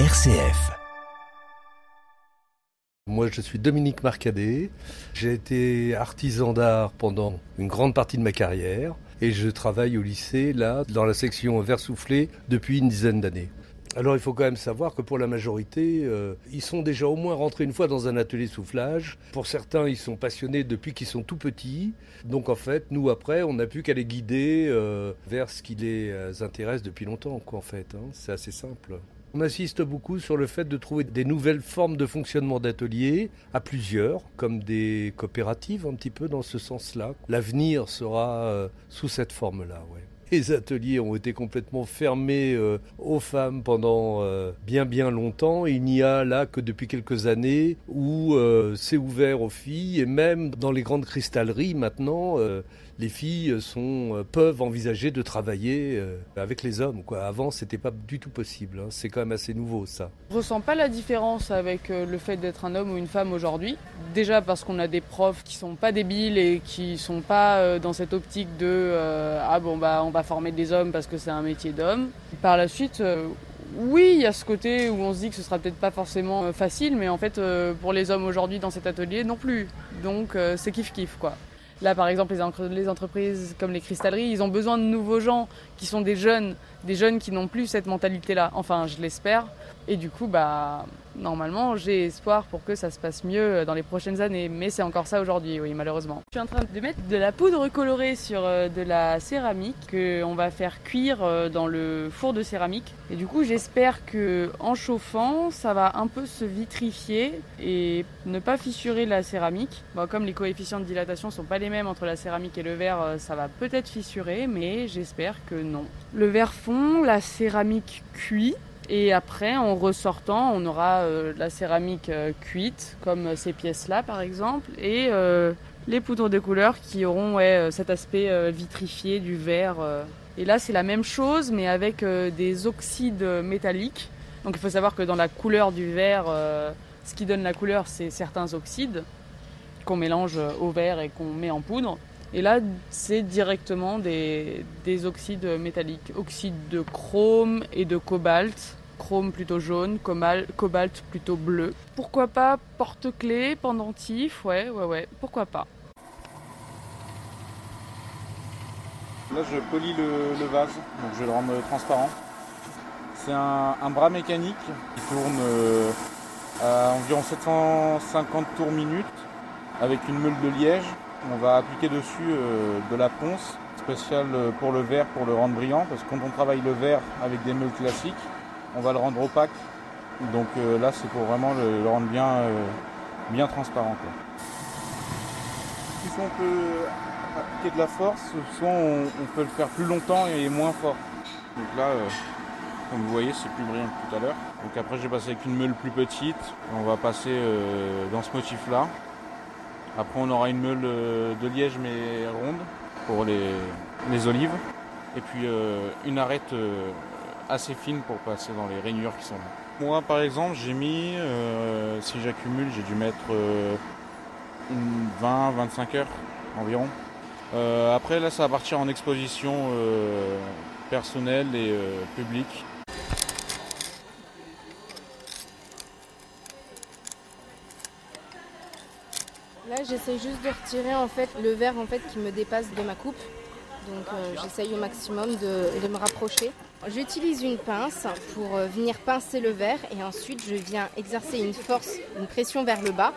RCF. Moi, je suis Dominique Marcadet. J'ai été artisan d'art pendant une grande partie de ma carrière et je travaille au lycée, là, dans la section verre soufflé depuis une dizaine d'années. Alors il faut quand même savoir que pour la majorité, euh, ils sont déjà au moins rentrés une fois dans un atelier soufflage. Pour certains, ils sont passionnés depuis qu'ils sont tout petits. Donc en fait, nous après, on n'a plus qu'à les guider euh, vers ce qui les euh, intéresse depuis longtemps, quoi, en fait. Hein. C'est assez simple. On insiste beaucoup sur le fait de trouver des nouvelles formes de fonctionnement d'ateliers à plusieurs, comme des coopératives un petit peu dans ce sens-là. L'avenir sera sous cette forme-là. Les ateliers ont été complètement fermés euh, aux femmes pendant euh, bien bien longtemps. Il n'y a là que depuis quelques années où euh, c'est ouvert aux filles et même dans les grandes cristalleries maintenant, les filles sont, peuvent envisager de travailler avec les hommes. Quoi. Avant, c'était pas du tout possible. Hein. C'est quand même assez nouveau ça. Je ressens pas la différence avec le fait d'être un homme ou une femme aujourd'hui. Déjà parce qu'on a des profs qui sont pas débiles et qui sont pas dans cette optique de ah bon bah on va former des hommes parce que c'est un métier d'homme. Par la suite, euh, oui, il y a ce côté où on se dit que ce sera peut-être pas forcément euh, facile, mais en fait, euh, pour les hommes aujourd'hui dans cet atelier, non plus. Donc, c'est kiff-kiff, quoi. Là, par exemple, les, entreprises comme les cristalleries, ils ont besoin de nouveaux gens qui sont des jeunes, des jeunes qui n'ont plus cette mentalité-là. Enfin, je l'espère. Et du coup, bah, normalement, j'ai espoir pour que ça se passe mieux dans les prochaines années. Mais c'est encore ça aujourd'hui, oui, malheureusement. Je suis en train de mettre de la poudre colorée sur euh, de la céramique qu'on va faire cuire euh, dans le four de céramique. Et du coup, j'espère que en chauffant, ça va un peu se vitrifier et ne pas fissurer la céramique. Comme les coefficients de dilatation sont pas les mêmes entre la céramique et le verre, euh, ça va peut-être fissurer, mais j'espère que non. Le verre fond, la céramique cuit. Et après, en ressortant, on aura euh, la céramique euh, cuite, comme ces pièces-là par exemple, et euh, les poudres de couleur qui auront cet aspect vitrifié du verre. Et là, c'est la même chose, mais avec des oxydes métalliques. Donc il faut savoir que dans la couleur du verre, ce qui donne la couleur, c'est certains oxydes qu'on mélange au verre et qu'on met en poudre. Et là, c'est directement des, oxydes métalliques, oxydes de chrome et de cobalt. Chrome plutôt jaune, cobalt plutôt bleu. Pourquoi pas porte-clés, pendentif, ouais, ouais, ouais, pourquoi pas. Là, je polis le, vase, donc je vais le rendre transparent. C'est un, bras mécanique qui tourne euh, à environ 750 tours minute avec une meule de liège on va appliquer dessus euh, de la ponce spéciale pour le verre pour le rendre brillant parce que quand on travaille le verre avec des meules classiques, on va le rendre opaque. Donc euh, là c'est pour vraiment le, rendre bien, bien transparent. Soit on peut appliquer de la force, soit on, peut le faire plus longtemps et moins fort. Donc là, comme vous voyez, c'est plus brillant que tout à l'heure. Donc après, j'ai passé avec une meule plus petite. On va passer dans ce motif-là. Après, on aura une meule euh, de liège mais ronde pour les, olives. Et puis euh, une arête euh, assez fine pour passer dans les rainures qui sont là. Moi, par exemple, j'ai mis, si j'accumule, j'ai dû mettre 20-25 heures environ. après, là, ça va partir en exposition personnelle et publique. Là, j'essaie juste de retirer en fait le verre en fait qui me dépasse de ma coupe. Donc euh, j'essaye au maximum de, me rapprocher. J'utilise une pince pour euh, venir pincer le verre et ensuite je viens exercer une force, une pression vers le bas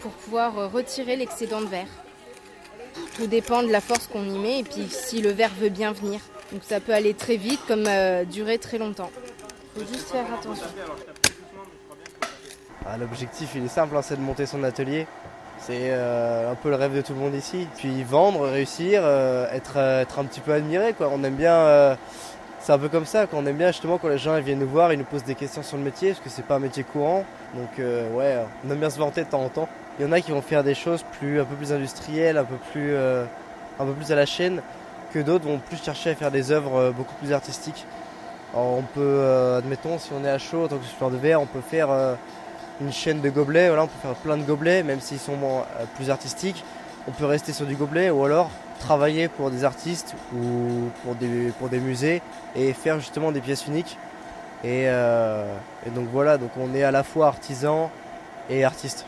pour pouvoir euh, retirer l'excédent de verre. Tout dépend de la force qu'on y met et puis si le verre veut bien venir. Donc ça peut aller très vite comme durer très longtemps. Il faut juste faire attention. Ah, l'objectif il est simple, hein, c'est de monter son atelier c'est euh, un peu le rêve de tout le monde ici. Puis vendre, réussir, euh, être, euh, être un petit peu admiré. Quoi. On aime bien, c'est un peu comme ça. On aime bien justement quand les gens viennent nous voir, ils nous posent des questions sur le métier, parce que c'est pas un métier courant. Donc ouais, on aime bien se vanter de temps en temps. Il y en a qui vont faire des choses plus, un peu plus industrielles, un peu plus, un peu plus à la chaîne, que d'autres vont plus chercher à faire des œuvres beaucoup plus artistiques. on peut, admettons, si on est à chaud en tant que de verre, on peut faire une chaîne de gobelets. Voilà, on peut faire plein de gobelets, même s'ils sont euh, plus artistiques. On peut rester sur du gobelet ou alors travailler pour des artistes ou pour des, pour des musées et faire justement des pièces uniques Et, et donc voilà, donc on est à la fois artisan et artiste.